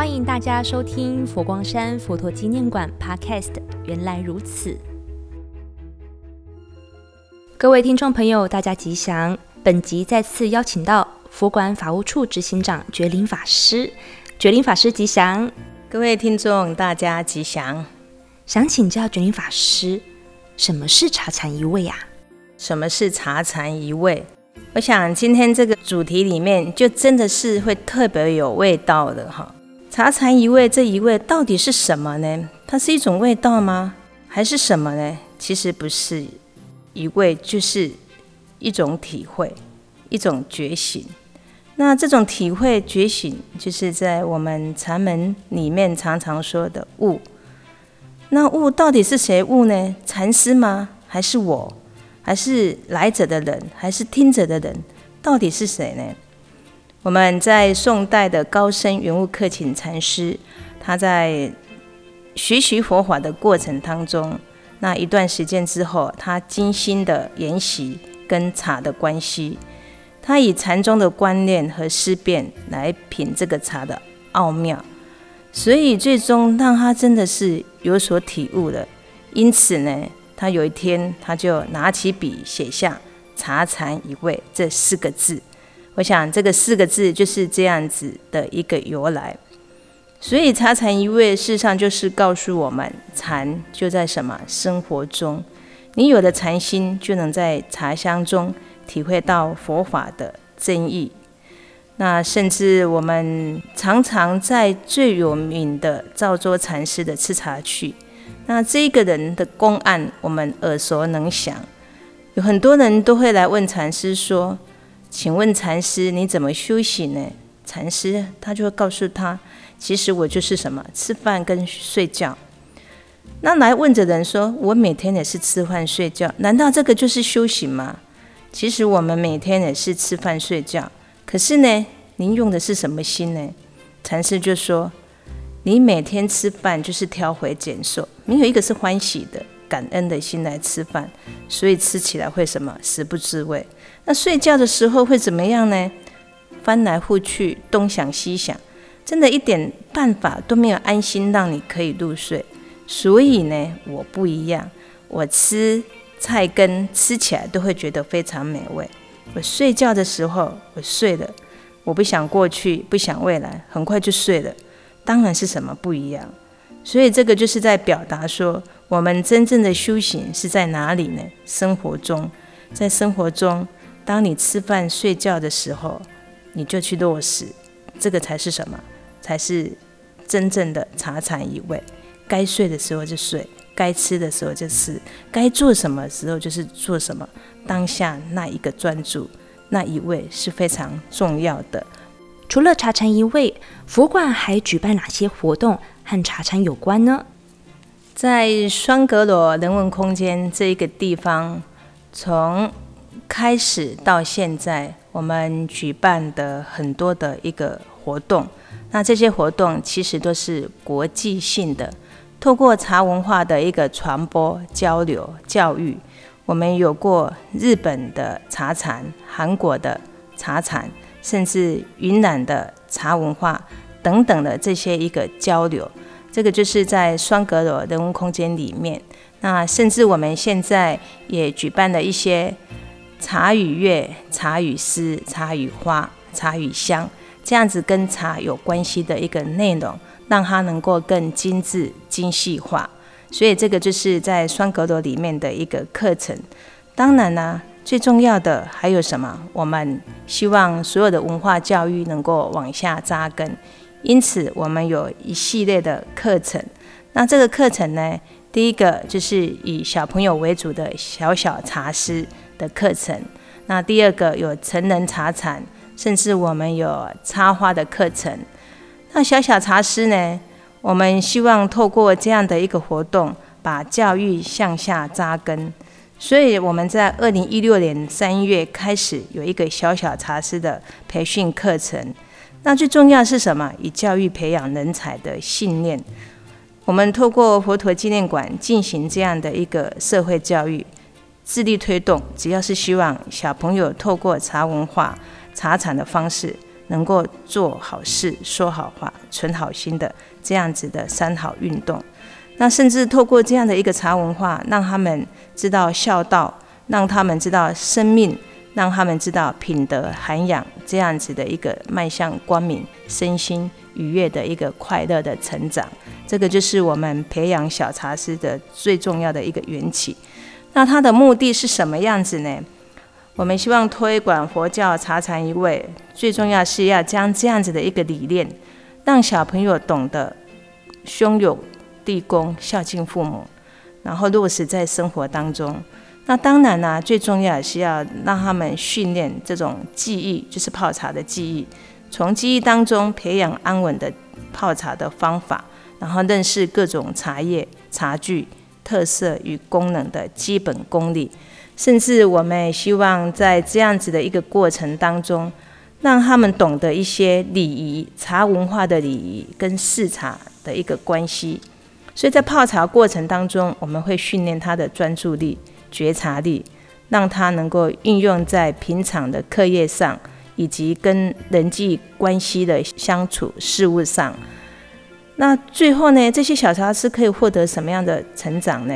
欢迎大家收听佛光山佛陀纪念馆 Podcast。原来如此，各位听众朋友，大家吉祥。本集再次邀请到佛馆法务处执行长觉林法师，觉林法师吉祥。各位听众，大家吉祥。想请教觉林法师，什么是茶禅一味呀？什么是茶禅一味？我想今天这个主题里面，就真的是会特别有味道的哈。茶禅一味，这一味到底是什么呢？它是一种味道吗？还是什么呢？其实不是一味，就是一种体会，一种觉醒。那这种体会觉醒，就是在我们禅门里面常常说的悟。那悟到底是谁悟呢？禅师吗？还是我？还是来者的人？还是听者的人？到底是谁呢？我们在宋代的高僧云雾克勤禅师，他在学习佛法的过程当中，那一段时间之后，他精心的研习跟茶的关系，他以禅宗的观念和思辨来品这个茶的奥妙，所以最终让他真的是有所体悟了。因此呢，他有一天他就拿起笔写下“茶禅一味”这四个字。我想这个四个字就是这样子的一个由来，所以茶禅一味，事实上就是告诉我们，禅就在什么生活中，你有了禅心，就能在茶香中体会到佛法的真意。那甚至我们常常在最有名的赵州禅师的吃茶去，那这个人的公案我们耳熟能详，有很多人都会来问禅师说。请问禅师，你怎么修行呢？禅师他就会告诉他，其实我就是什么，吃饭跟睡觉。那来问的人说，我每天也是吃饭睡觉，难道这个就是修行吗？其实我们每天也是吃饭睡觉，可是呢，您用的是什么心呢？禅师就说，你每天吃饭就是挑肥拣瘦，没有一个是欢喜的。感恩的心来吃饭，所以吃起来会什么食不知味。那睡觉的时候会怎么样呢？翻来覆去，东想西想，真的一点办法都没有安心让你可以入睡。所以呢，我不一样，我吃菜根吃起来都会觉得非常美味。我睡觉的时候，我睡了，我不想过去，不想未来，很快就睡了。当然是什么不一样。所以这个就是在表达说。我们真正的修行是在哪里呢？生活中，在生活中，当你吃饭睡觉的时候，你就去落实，这个才是什么？才是真正的茶禅一味。该睡的时候就睡，该吃的时候就吃，该做什么时候就是做什么。当下那一个专注，那一位是非常重要的。除了茶禅一味，佛馆还举办哪些活动和茶禅有关呢？在双阁罗人文空间这一个地方，从开始到现在，我们举办的很多的一个活动，那这些活动其实都是国际性的，透过茶文化的一个传播、交流、教育，我们有过日本的茶禅、韩国的茶禅，甚至云南的茶文化等等的这些一个交流。这个就是在双阁楼人文空间里面，那甚至我们现在也举办了一些茶与乐、茶与诗、茶与花、茶与香这样子跟茶有关系的一个内容，让它能够更精致、精细化。所以这个就是在双阁楼里面的一个课程。当然呢，最重要的还有什么？我们希望所有的文化教育能够往下扎根。因此，我们有一系列的课程。那这个课程呢，第一个就是以小朋友为主的小小茶师的课程。那第二个有成人茶禅，甚至我们有插花的课程。那小小茶师呢，我们希望透过这样的一个活动，把教育向下扎根。所以我们在二零一六年三月开始有一个小小茶师的培训课程。那最重要的是什么？以教育培养人才的信念。我们透过佛陀纪念馆进行这样的一个社会教育，致力推动。只要是希望小朋友透过茶文化、茶产的方式，能够做好事、说好话、存好心的这样子的三好运动。那甚至透过这样的一个茶文化，让他们知道孝道，让他们知道生命，让他们知道品德涵养，这样子的一个迈向光明、身心愉悦的一个快乐的成长。这个就是我们培养小茶师的最重要的一个缘起。那它的目的是什么样子呢？我们希望推广佛教茶禅一味，最重要是要将这样子的一个理念，让小朋友懂得兄友弟恭、孝敬父母，然后落实在生活当中。那当然呢、最重要的是要让他们训练这种记忆，就是泡茶的技艺，从记忆当中培养安稳的泡茶的方法，然后认识各种茶叶、茶具特色与功能的基本功力。甚至我们也希望在这样子的一个过程当中，让他们懂得一些礼仪、茶文化的礼仪跟试茶的一个关系。所以在泡茶过程当中，我们会训练他的专注力、觉察力，让他能够运用在平常的课业上，以及跟人际关系的相处事物上。那最后呢，这些小茶师可以获得什么样的成长呢？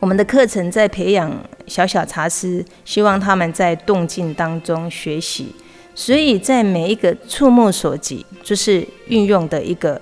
我们的课程在培养小小茶师，希望他们在动静当中学习，所以在每一个触目所及，就是运用的一个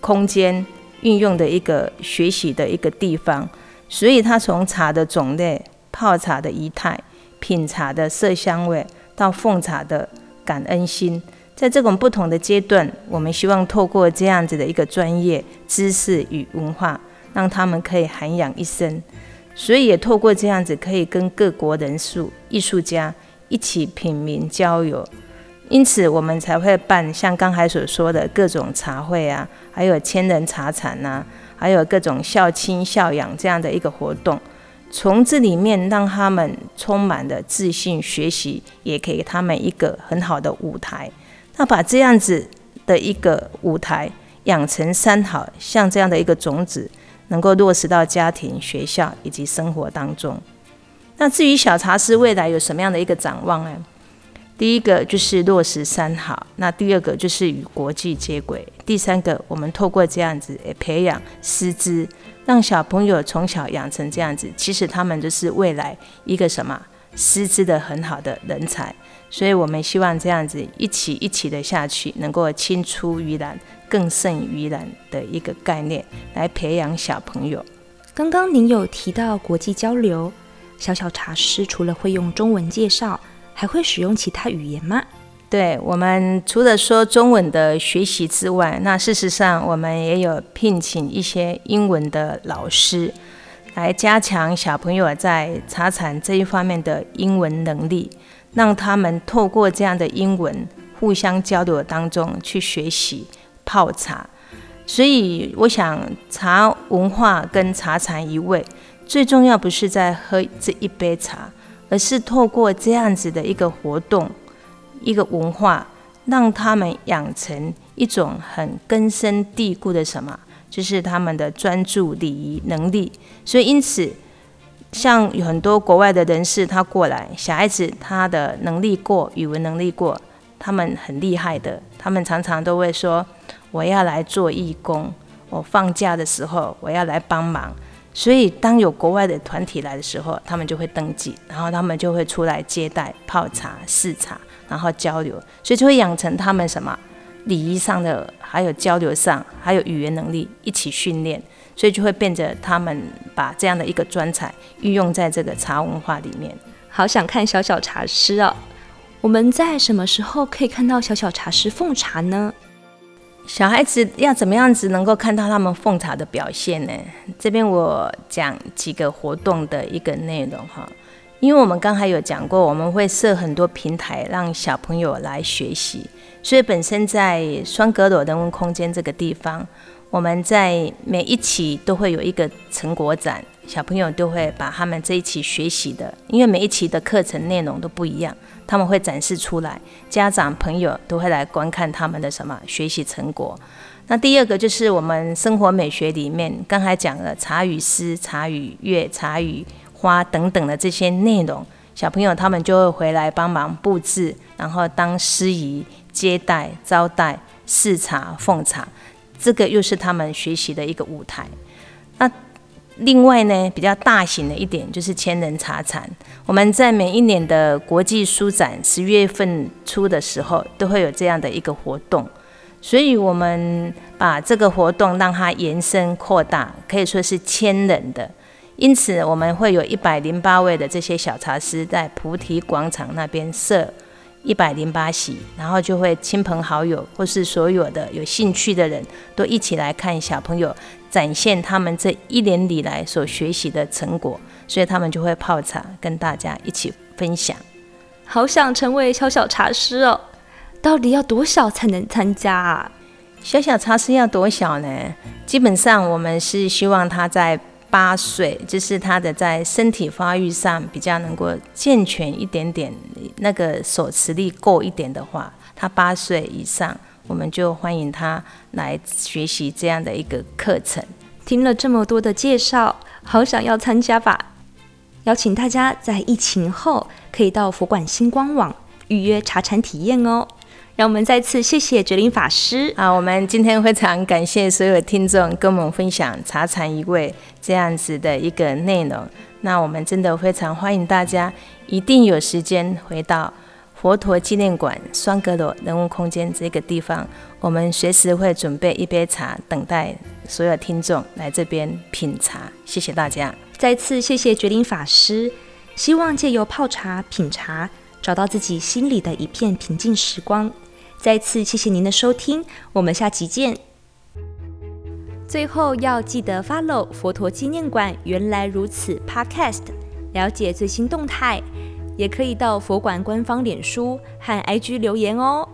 空间，运用的一个学习的一个地方。所以，他从茶的种类、泡茶的仪态、品茶的色香味，到奉茶的感恩心，在这种不同的阶段，我们希望透过这样子的一个专业知识与文化。让他们可以涵养一生，所以也透过这样子，可以跟各国人士、艺术家一起品茗交友。因此，我们才会办像刚才所说的各种茶会啊，还有千人茶禅呐，还有各种孝亲孝养这样的一个活动。从这里面让他们充满了自信，学习也给他们一个很好的舞台。那把这样子的一个舞台养成三好，像这样的一个种子。能够落实到家庭、学校以及生活当中。那至于小茶师未来有什么样的一个展望呢？第一个就是落实三好，那第二个就是与国际接轨，第三个我们透过这样子培养师资，让小朋友从小养成这样子，其实他们就是未来一个什么师资的很好的人才。所以我们希望这样子一起一起的下去，能够青出于蓝。更胜于蓝的一个概念来培养小朋友。刚刚您有提到国际交流，小小茶师除了会用中文介绍，还会使用其他语言吗？对，我们除了说中文的学习之外，那事实上我们也有聘请一些英文的老师，来加强小朋友在茶禅这一方面的英文能力，让他们透过这样的英文互相交流当中去学习。泡茶，所以我想茶文化跟茶禅一味，最重要不是在喝这一杯茶，而是透过这样子的一个活动，一个文化，让他们养成一种很根深蒂固的什么，就是他们的专注礼仪能力。所以因此，像有很多国外的人士他过来，小孩子他的能力过，语文能力过。他们很厉害的，他们常常都会说：“我要来做义工，我放假的时候我要来帮忙。”所以，当有国外的团体来的时候，他们就会登记，然后他们就会出来接待、泡茶、试茶，然后交流，所以就会养成他们什么礼仪上的，还有交流上，还有语言能力一起训练，所以就会变着他们把这样的一个专才运用在这个茶文化里面。好想看小小茶师哦。我们在什么时候可以看到小小茶师奉茶呢？小孩子要怎么样子能够看到他们奉茶的表现呢？这边我讲几个活动的一个内容哈，因为我们刚才有讲过，我们会设很多平台让小朋友来学习，所以本身在双阁楼人文空间这个地方，我们在每一期都会有一个成果展。小朋友都会把他们这一期学习的，因为每一期的课程内容都不一样，他们会展示出来，家长朋友都会来观看他们的什么学习成果。那第二个就是我们生活美学里面刚才讲的茶与诗、茶与月、茶与花等等的这些内容，小朋友他们就会回来帮忙布置，然后当司仪接待、招待、试茶、奉茶，这个又是他们学习的一个舞台。那另外呢，比较大型的一点就是千人茶禅。我们在每一年的国际书展十月份初的时候，都会有这样的一个活动，所以我们把这个活动让它延伸扩大，可以说是千人的。因此，我们会有一百零八位的这些小茶师在菩提广场那边设一百零八席，然后就会亲朋好友或是所有的有兴趣的人都一起来看小朋友。展现他们这一年里来所学习的成果，所以他们就会泡茶，跟大家一起分享。好想成为小小茶师哦！到底要多小才能参加啊？小小茶师要多小呢？基本上我们是希望他在八岁，就是他的在身体发育上比较能够健全一点点，那个手持力够一点的话，他八岁以上。我们就欢迎他来学习这样的一个课程。听了这么多的介绍，好想要参加吧！邀请大家在疫情后可以到佛馆新光网预约茶禅体验哦。让我们再次谢谢觉林法师啊！我们今天非常感谢所有听众跟我们分享茶禅一味这样子的一个内容。那我们真的非常欢迎大家一定有时间回到。佛陀纪念馆双阁楼人文空间这个地方，我们随时会准备一杯茶，等待所有听众来这边品茶。谢谢大家，再次谢谢觉林法师。希望借由泡茶、品茶，找到自己心里的一片平静时光。再次谢谢您的收听，我们下期见。最后要记得 follow 佛陀纪念馆原来如此 Podcast，了解最新动态。也可以到佛馆官方脸书和 IG 留言哦。